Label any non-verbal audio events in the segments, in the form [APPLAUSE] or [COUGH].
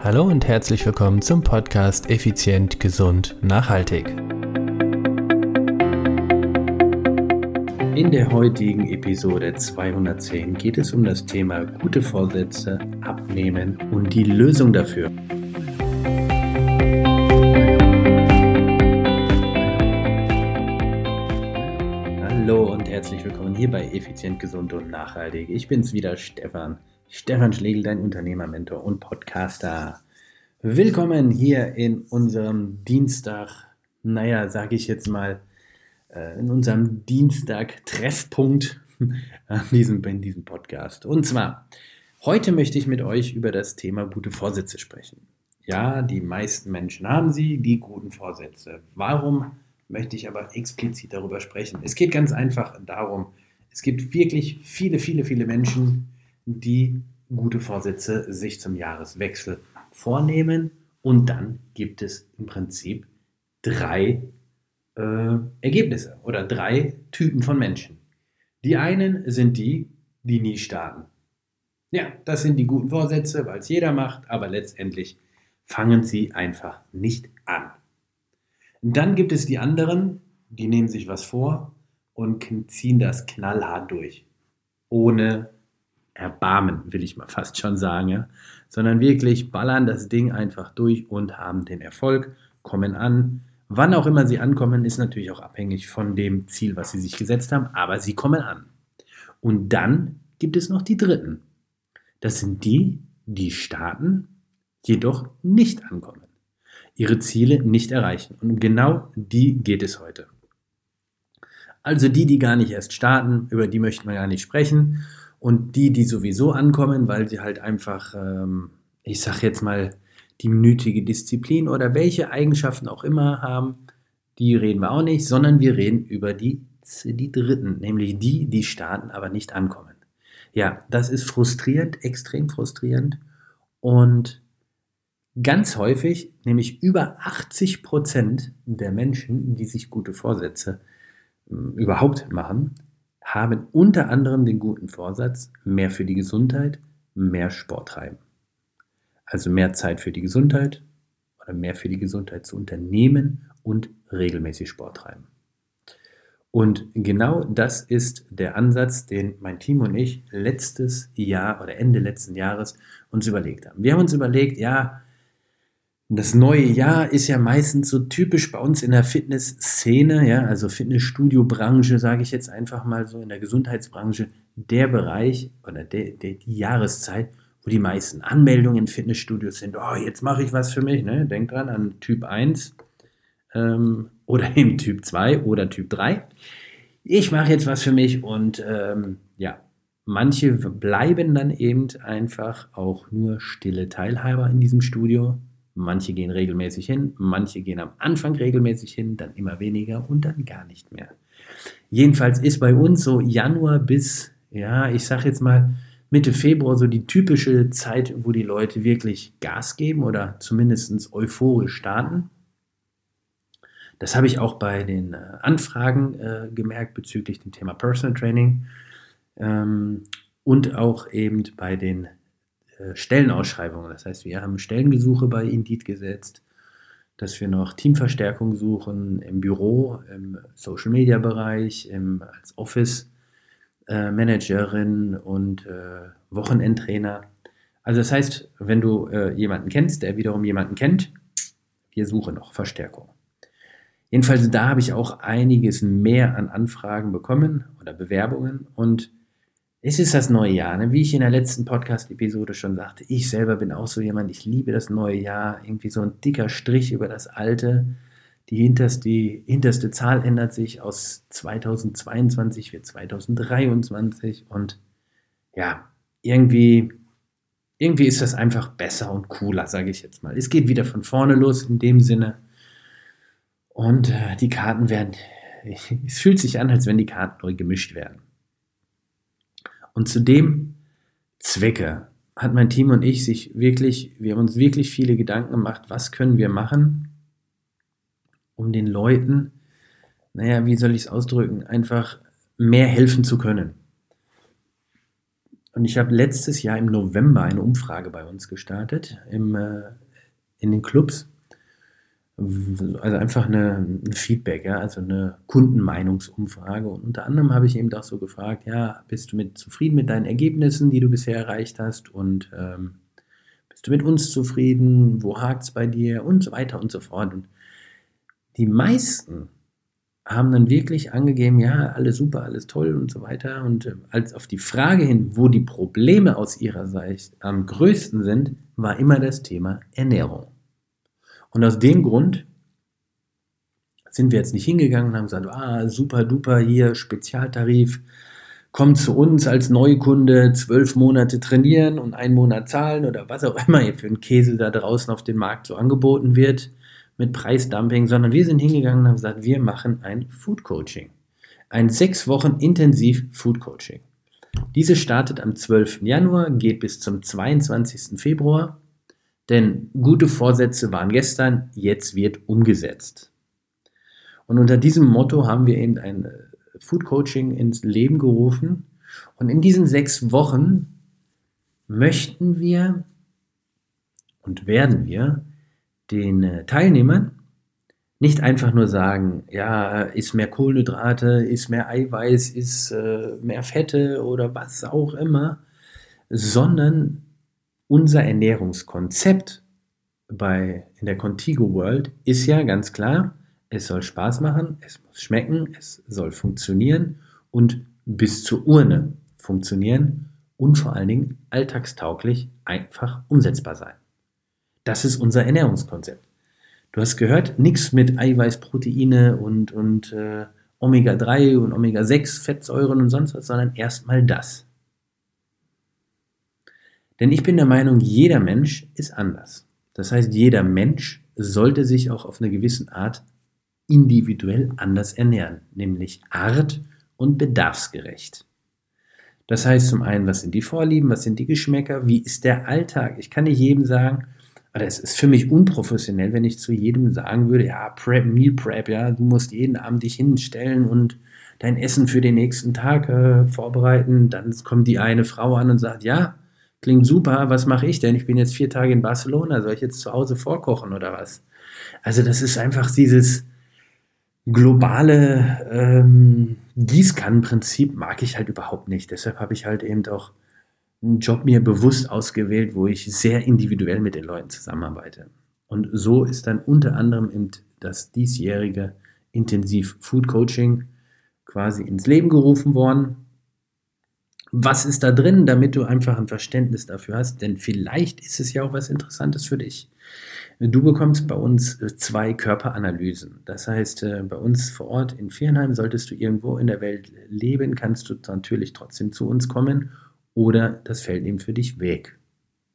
Hallo und herzlich willkommen zum Podcast Effizient, Gesund, Nachhaltig. In der heutigen Episode 210 geht es um das Thema gute Vorsätze, Abnehmen und die Lösung dafür. Hallo und herzlich willkommen hier bei Effizient, Gesund und Nachhaltig. Ich bin's wieder, Stefan. Stefan Schlegel, dein Unternehmermentor und Podcaster. Willkommen hier in unserem Dienstag, naja, sage ich jetzt mal, äh, in unserem Dienstag-Treffpunkt [LAUGHS] an diesem, in diesem Podcast. Und zwar, heute möchte ich mit euch über das Thema gute Vorsätze sprechen. Ja, die meisten Menschen haben sie, die guten Vorsätze. Warum möchte ich aber explizit darüber sprechen? Es geht ganz einfach darum, es gibt wirklich viele, viele, viele Menschen, die gute Vorsätze sich zum Jahreswechsel vornehmen und dann gibt es im Prinzip drei äh, Ergebnisse oder drei Typen von Menschen. Die einen sind die, die nie starten. Ja, das sind die guten Vorsätze, weil es jeder macht, aber letztendlich fangen sie einfach nicht an. Dann gibt es die anderen, die nehmen sich was vor und ziehen das knallhart durch, ohne Erbarmen, will ich mal fast schon sagen, ja? sondern wirklich ballern das Ding einfach durch und haben den Erfolg, kommen an. Wann auch immer sie ankommen, ist natürlich auch abhängig von dem Ziel, was sie sich gesetzt haben, aber sie kommen an. Und dann gibt es noch die Dritten. Das sind die, die starten, jedoch nicht ankommen, ihre Ziele nicht erreichen. Und genau die geht es heute. Also die, die gar nicht erst starten, über die möchten wir gar nicht sprechen, und die, die sowieso ankommen, weil sie halt einfach, ähm, ich sag jetzt mal, die nötige Disziplin oder welche Eigenschaften auch immer haben, die reden wir auch nicht, sondern wir reden über die, die Dritten, nämlich die, die starten, aber nicht ankommen. Ja, das ist frustrierend, extrem frustrierend und ganz häufig, nämlich über 80 Prozent der Menschen, die sich gute Vorsätze äh, überhaupt machen, haben unter anderem den guten Vorsatz, mehr für die Gesundheit, mehr Sport treiben. Also mehr Zeit für die Gesundheit oder mehr für die Gesundheit zu unternehmen und regelmäßig Sport treiben. Und genau das ist der Ansatz, den mein Team und ich letztes Jahr oder Ende letzten Jahres uns überlegt haben. Wir haben uns überlegt, ja, das neue Jahr ist ja meistens so typisch bei uns in der Fitnessszene, ja, also Fitnessstudio-Branche, sage ich jetzt einfach mal so, in der Gesundheitsbranche, der Bereich oder der, der, die Jahreszeit, wo die meisten Anmeldungen in Fitnessstudios sind. Oh, jetzt mache ich was für mich, ne? Denk dran an Typ 1 ähm, oder eben Typ 2 oder Typ 3. Ich mache jetzt was für mich und ähm, ja, manche bleiben dann eben einfach auch nur stille Teilhaber in diesem Studio Manche gehen regelmäßig hin, manche gehen am Anfang regelmäßig hin, dann immer weniger und dann gar nicht mehr. Jedenfalls ist bei uns so Januar bis, ja, ich sag jetzt mal Mitte Februar so die typische Zeit, wo die Leute wirklich Gas geben oder zumindest euphorisch starten. Das habe ich auch bei den äh, Anfragen äh, gemerkt bezüglich dem Thema Personal Training ähm, und auch eben bei den Stellenausschreibungen. Das heißt, wir haben Stellengesuche bei Indeed gesetzt, dass wir noch Teamverstärkung suchen im Büro, im Social Media Bereich, im, als Office äh, Managerin und äh, Wochenendtrainer. Also das heißt, wenn du äh, jemanden kennst, der wiederum jemanden kennt, wir suchen noch Verstärkung. Jedenfalls da habe ich auch einiges mehr an Anfragen bekommen oder Bewerbungen und es ist das neue Jahr, ne? wie ich in der letzten Podcast-Episode schon sagte. Ich selber bin auch so jemand, ich liebe das neue Jahr. Irgendwie so ein dicker Strich über das alte. Die hinterste, die hinterste Zahl ändert sich aus 2022 wird 2023 und ja, irgendwie, irgendwie ist das einfach besser und cooler, sage ich jetzt mal. Es geht wieder von vorne los in dem Sinne und äh, die Karten werden, [LAUGHS] es fühlt sich an, als wenn die Karten neu gemischt werden. Und zu dem Zwecke hat mein Team und ich sich wirklich, wir haben uns wirklich viele Gedanken gemacht, was können wir machen, um den Leuten, naja, wie soll ich es ausdrücken, einfach mehr helfen zu können. Und ich habe letztes Jahr im November eine Umfrage bei uns gestartet im, äh, in den Clubs. Also einfach eine, ein Feedback, ja, also eine Kundenmeinungsumfrage. Und unter anderem habe ich eben auch so gefragt, ja, bist du mit zufrieden mit deinen Ergebnissen, die du bisher erreicht hast? Und ähm, bist du mit uns zufrieden? Wo hakt es bei dir? Und so weiter und so fort. Und die meisten haben dann wirklich angegeben, ja, alles super, alles toll und so weiter. Und äh, als auf die Frage hin, wo die Probleme aus ihrer Sicht am größten sind, war immer das Thema Ernährung. Und aus dem Grund sind wir jetzt nicht hingegangen und haben gesagt, ah, super duper, hier Spezialtarif, komm zu uns als Neukunde, zwölf Monate trainieren und einen Monat zahlen oder was auch immer hier für einen Käse da draußen auf dem Markt so angeboten wird mit Preisdumping, sondern wir sind hingegangen und haben gesagt, wir machen ein Food Coaching. Ein sechs Wochen intensiv Food Coaching. Diese startet am 12. Januar, geht bis zum 22. Februar, denn gute Vorsätze waren gestern, jetzt wird umgesetzt. Und unter diesem Motto haben wir eben ein äh, Food Coaching ins Leben gerufen. Und in diesen sechs Wochen möchten wir und werden wir den äh, Teilnehmern nicht einfach nur sagen, ja, ist mehr Kohlenhydrate, ist mehr Eiweiß, ist äh, mehr Fette oder was auch immer, sondern unser Ernährungskonzept bei, in der Contigo World ist ja ganz klar, es soll Spaß machen, es muss schmecken, es soll funktionieren und bis zur Urne funktionieren und vor allen Dingen alltagstauglich einfach umsetzbar sein. Das ist unser Ernährungskonzept. Du hast gehört, nichts mit Eiweiß, Proteine und, und äh, Omega-3 und Omega-6, Fettsäuren und sonst was, sondern erstmal das. Denn ich bin der Meinung, jeder Mensch ist anders. Das heißt, jeder Mensch sollte sich auch auf eine gewisse Art individuell anders ernähren, nämlich art- und bedarfsgerecht. Das heißt zum einen, was sind die Vorlieben, was sind die Geschmäcker, wie ist der Alltag? Ich kann nicht jedem sagen, oder es ist für mich unprofessionell, wenn ich zu jedem sagen würde, ja, Prep, Meal Prep, ja, du musst jeden Abend dich hinstellen und dein Essen für den nächsten Tag äh, vorbereiten. Dann kommt die eine Frau an und sagt, ja, klingt super, was mache ich denn? Ich bin jetzt vier Tage in Barcelona, soll ich jetzt zu Hause vorkochen oder was? Also das ist einfach dieses globale ähm, Gießkannenprinzip mag ich halt überhaupt nicht. Deshalb habe ich halt eben auch einen Job mir bewusst ausgewählt, wo ich sehr individuell mit den Leuten zusammenarbeite. Und so ist dann unter anderem eben das diesjährige Intensiv Food Coaching quasi ins Leben gerufen worden. Was ist da drin, damit du einfach ein Verständnis dafür hast? Denn vielleicht ist es ja auch was Interessantes für dich. Du bekommst bei uns zwei Körperanalysen. Das heißt, äh, bei uns vor Ort in Viernheim solltest du irgendwo in der Welt leben, kannst du natürlich trotzdem zu uns kommen oder das fällt ihm für dich weg.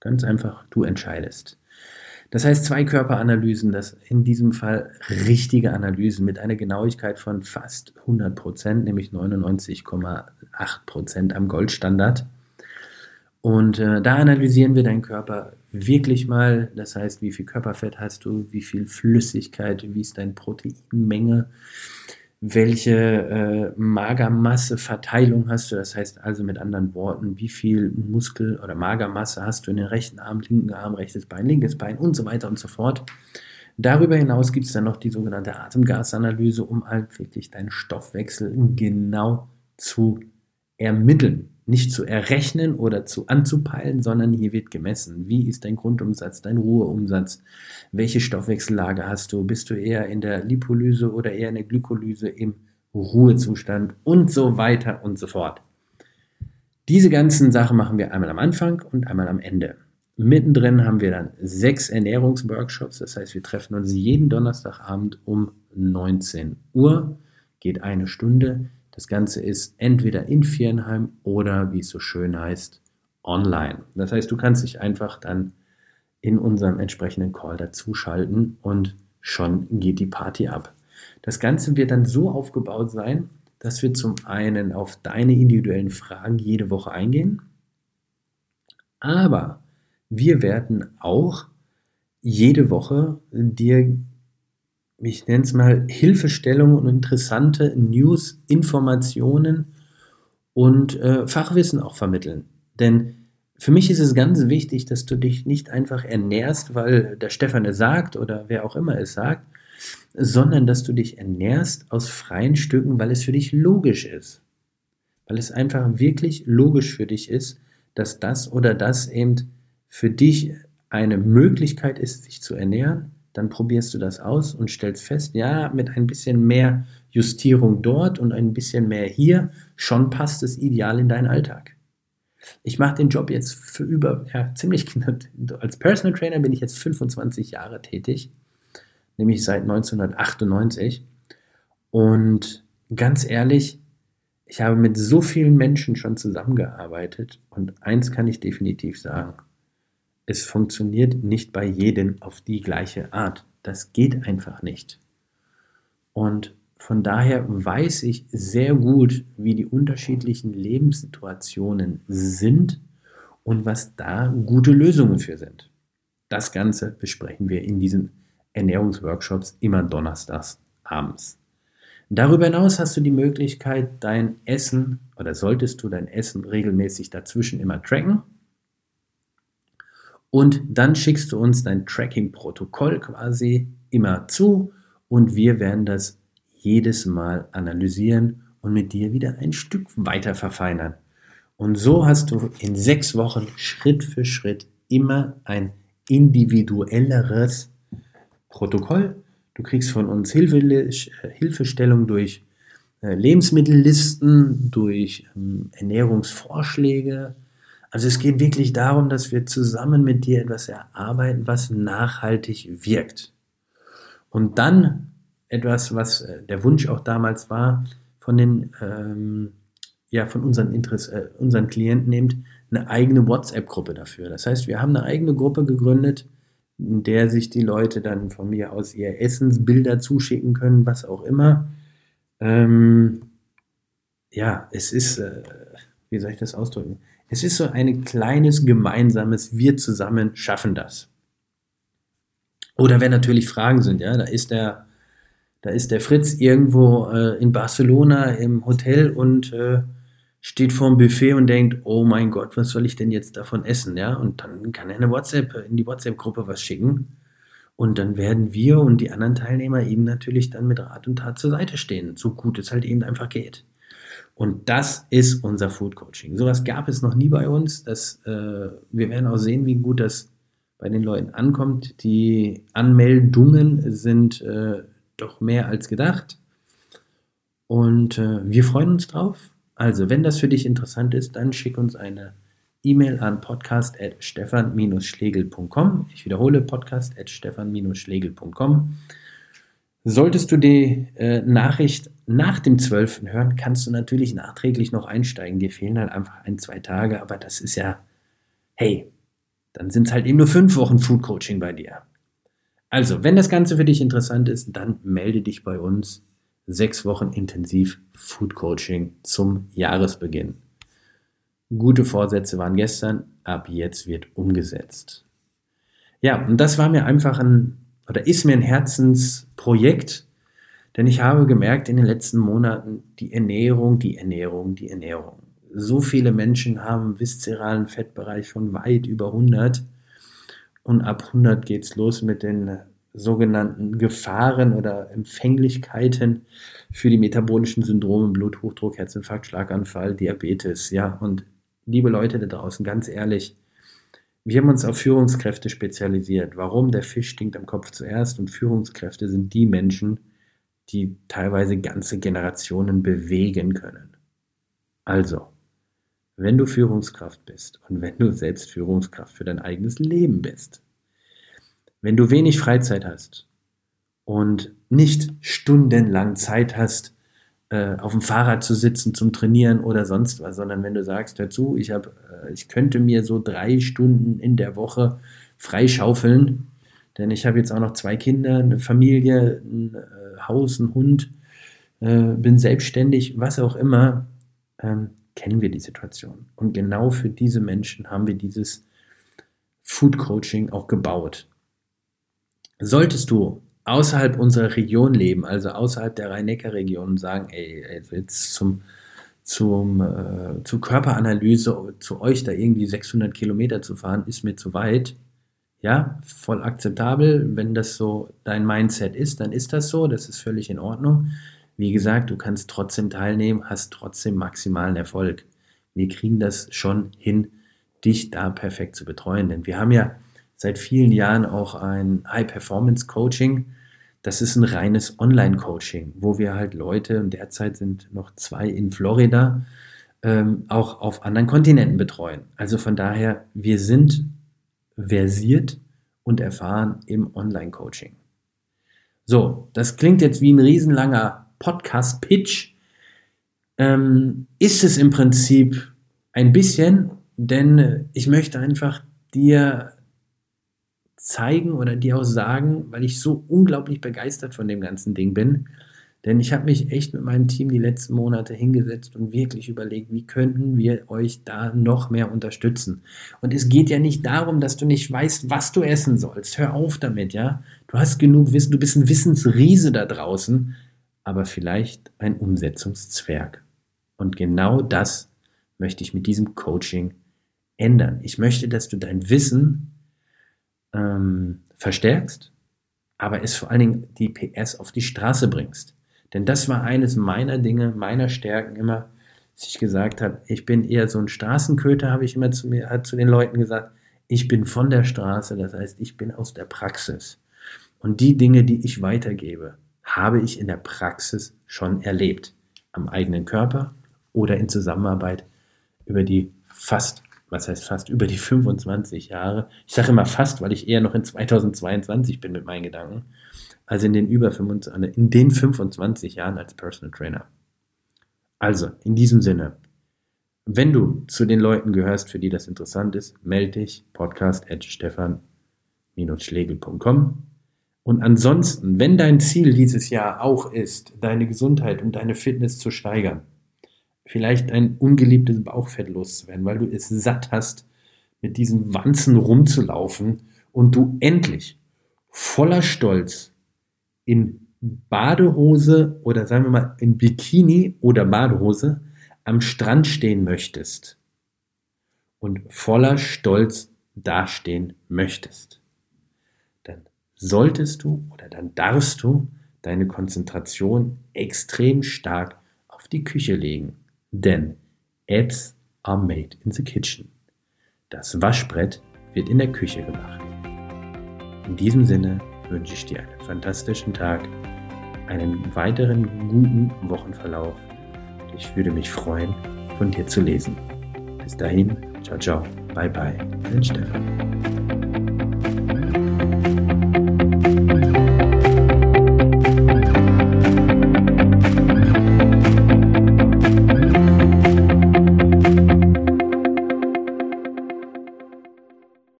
Ganz einfach, du entscheidest. Das heißt, zwei Körperanalysen, das in diesem Fall richtige Analysen mit einer Genauigkeit von fast 100 Prozent, nämlich 99,8 Prozent am Goldstandard. Und äh, da analysieren wir deinen Körper wirklich mal. Das heißt, wie viel Körperfett hast du, wie viel Flüssigkeit, wie ist deine Proteinmenge, welche äh, Magermasseverteilung hast du, das heißt also mit anderen Worten, wie viel Muskel- oder Magermasse hast du in den rechten Arm, linken Arm, rechtes Bein, linkes Bein und so weiter und so fort. Darüber hinaus gibt es dann noch die sogenannte Atemgasanalyse, um halt wirklich deinen Stoffwechsel genau zu ermitteln nicht zu errechnen oder zu anzupeilen, sondern hier wird gemessen. Wie ist dein Grundumsatz, dein Ruheumsatz? Welche Stoffwechsellage hast du? Bist du eher in der Lipolyse oder eher in der Glykolyse im Ruhezustand und so weiter und so fort. Diese ganzen Sachen machen wir einmal am Anfang und einmal am Ende. Mittendrin haben wir dann sechs Ernährungsworkshops. Das heißt, wir treffen uns jeden Donnerstagabend um 19 Uhr, geht eine Stunde. Das Ganze ist entweder in Viernheim oder, wie es so schön heißt, online. Das heißt, du kannst dich einfach dann in unserem entsprechenden Call dazuschalten und schon geht die Party ab. Das Ganze wird dann so aufgebaut sein, dass wir zum einen auf deine individuellen Fragen jede Woche eingehen, aber wir werden auch jede Woche dir ich nenne es mal, Hilfestellung und interessante News, Informationen und äh, Fachwissen auch vermitteln. Denn für mich ist es ganz wichtig, dass du dich nicht einfach ernährst, weil der Stefan es sagt oder wer auch immer es sagt, sondern dass du dich ernährst aus freien Stücken, weil es für dich logisch ist. Weil es einfach wirklich logisch für dich ist, dass das oder das eben für dich eine Möglichkeit ist, sich zu ernähren, dann probierst du das aus und stellst fest, ja, mit ein bisschen mehr Justierung dort und ein bisschen mehr hier, schon passt es ideal in deinen Alltag. Ich mache den Job jetzt für über, ja, ziemlich, als Personal Trainer bin ich jetzt 25 Jahre tätig, nämlich seit 1998. Und ganz ehrlich, ich habe mit so vielen Menschen schon zusammengearbeitet und eins kann ich definitiv sagen. Es funktioniert nicht bei jedem auf die gleiche Art. Das geht einfach nicht. Und von daher weiß ich sehr gut, wie die unterschiedlichen Lebenssituationen sind und was da gute Lösungen für sind. Das Ganze besprechen wir in diesen Ernährungsworkshops immer donnerstags abends. Darüber hinaus hast du die Möglichkeit, dein Essen oder solltest du dein Essen regelmäßig dazwischen immer tracken. Und dann schickst du uns dein Tracking-Protokoll quasi immer zu und wir werden das jedes Mal analysieren und mit dir wieder ein Stück weiter verfeinern. Und so hast du in sechs Wochen Schritt für Schritt immer ein individuelleres Protokoll. Du kriegst von uns Hilfe, Hilfestellung durch äh, Lebensmittellisten, durch ähm, Ernährungsvorschläge. Also es geht wirklich darum, dass wir zusammen mit dir etwas erarbeiten, was nachhaltig wirkt. Und dann etwas, was äh, der Wunsch auch damals war, von den ähm, ja, von unseren, Interess äh, unseren Klienten nimmt, eine eigene WhatsApp-Gruppe dafür. Das heißt, wir haben eine eigene Gruppe gegründet, in der sich die Leute dann von mir aus ihr Essensbilder zuschicken können, was auch immer. Ähm, ja, es ist, äh, wie soll ich das ausdrücken? Es ist so ein kleines gemeinsames, wir zusammen schaffen das. Oder wenn natürlich Fragen sind, ja, da ist der da ist der Fritz irgendwo äh, in Barcelona im Hotel und äh, steht vorm Buffet und denkt, oh mein Gott, was soll ich denn jetzt davon essen? Ja, und dann kann er eine WhatsApp, in die WhatsApp-Gruppe was schicken. Und dann werden wir und die anderen Teilnehmer ihm natürlich dann mit Rat und Tat zur Seite stehen, so gut es halt eben einfach geht. Und das ist unser Food Coaching. Sowas gab es noch nie bei uns. Das, äh, wir werden auch sehen, wie gut das bei den Leuten ankommt. Die Anmeldungen sind äh, doch mehr als gedacht. Und äh, wir freuen uns drauf. Also, wenn das für dich interessant ist, dann schick uns eine E-Mail an podcast.stefan-schlegel.com. Ich wiederhole, podcast.stefan-schlegel.com. Solltest du die äh, Nachricht nach dem 12. hören, kannst du natürlich nachträglich noch einsteigen. Dir fehlen halt einfach ein, zwei Tage, aber das ist ja, hey, dann sind es halt eben nur fünf Wochen Food Coaching bei dir. Also, wenn das Ganze für dich interessant ist, dann melde dich bei uns. Sechs Wochen intensiv Food Coaching zum Jahresbeginn. Gute Vorsätze waren gestern, ab jetzt wird umgesetzt. Ja, und das war mir einfach ein, oder ist mir ein Herzensprojekt, denn ich habe gemerkt in den letzten Monaten, die Ernährung, die Ernährung, die Ernährung. So viele Menschen haben viszeralen Fettbereich von weit über 100 und ab 100 geht es los mit den sogenannten Gefahren oder Empfänglichkeiten für die metabolischen Syndrome, Bluthochdruck, Herzinfarkt, Schlaganfall, Diabetes. Ja, und liebe Leute da draußen, ganz ehrlich, wir haben uns auf Führungskräfte spezialisiert. Warum? Der Fisch stinkt am Kopf zuerst und Führungskräfte sind die Menschen, die teilweise ganze Generationen bewegen können. Also, wenn du Führungskraft bist und wenn du selbst Führungskraft für dein eigenes Leben bist, wenn du wenig Freizeit hast und nicht stundenlang Zeit hast, äh, auf dem Fahrrad zu sitzen zum Trainieren oder sonst was, sondern wenn du sagst, dazu, ich, hab, äh, ich könnte mir so drei Stunden in der Woche freischaufeln, denn ich habe jetzt auch noch zwei Kinder, eine Familie, ein äh, Haus, einen Hund, äh, bin selbstständig, was auch immer, ähm, kennen wir die Situation. Und genau für diese Menschen haben wir dieses Food Coaching auch gebaut. Solltest du außerhalb unserer Region leben, also außerhalb der Rhein-Neckar-Region, sagen, ey, jetzt zum zum, äh, zur Körperanalyse zu euch da irgendwie 600 Kilometer zu fahren, ist mir zu weit. Ja, voll akzeptabel. Wenn das so dein Mindset ist, dann ist das so. Das ist völlig in Ordnung. Wie gesagt, du kannst trotzdem teilnehmen, hast trotzdem maximalen Erfolg. Wir kriegen das schon hin, dich da perfekt zu betreuen. Denn wir haben ja seit vielen Jahren auch ein High-Performance-Coaching. Das ist ein reines Online-Coaching, wo wir halt Leute, und derzeit sind noch zwei in Florida, ähm, auch auf anderen Kontinenten betreuen. Also von daher, wir sind versiert und erfahren im Online-Coaching. So, das klingt jetzt wie ein riesenlanger Podcast-Pitch. Ähm, ist es im Prinzip ein bisschen, denn ich möchte einfach dir zeigen oder dir auch sagen, weil ich so unglaublich begeistert von dem ganzen Ding bin. Denn ich habe mich echt mit meinem Team die letzten Monate hingesetzt und wirklich überlegt, wie könnten wir euch da noch mehr unterstützen. Und es geht ja nicht darum, dass du nicht weißt, was du essen sollst. Hör auf damit, ja. Du hast genug Wissen, du bist ein Wissensriese da draußen, aber vielleicht ein Umsetzungszwerg. Und genau das möchte ich mit diesem Coaching ändern. Ich möchte, dass du dein Wissen ähm, verstärkst, aber es vor allen Dingen die PS auf die Straße bringst. Denn das war eines meiner Dinge, meiner Stärken immer, dass ich gesagt habe, ich bin eher so ein Straßenköter, habe ich immer zu mir, hat zu den Leuten gesagt. Ich bin von der Straße, das heißt, ich bin aus der Praxis. Und die Dinge, die ich weitergebe, habe ich in der Praxis schon erlebt. Am eigenen Körper oder in Zusammenarbeit über die fast was heißt fast, über die 25 Jahre. Ich sage immer fast, weil ich eher noch in 2022 bin mit meinen Gedanken, als in den über 25, in den 25 Jahren als Personal Trainer. Also, in diesem Sinne, wenn du zu den Leuten gehörst, für die das interessant ist, melde dich, podcast stefan-schlegel.com. Und ansonsten, wenn dein Ziel dieses Jahr auch ist, deine Gesundheit und deine Fitness zu steigern, vielleicht ein ungeliebtes Bauchfett loszuwerden, weil du es satt hast, mit diesen Wanzen rumzulaufen und du endlich voller Stolz in Badehose oder sagen wir mal in Bikini oder Badehose am Strand stehen möchtest und voller Stolz dastehen möchtest, dann solltest du oder dann darfst du deine Konzentration extrem stark auf die Küche legen. Denn Apps are made in the kitchen. Das Waschbrett wird in der Küche gemacht. In diesem Sinne wünsche ich dir einen fantastischen Tag, einen weiteren guten Wochenverlauf. Ich würde mich freuen, von dir zu lesen. Bis dahin, ciao, ciao, bye, bye, dein Stefan.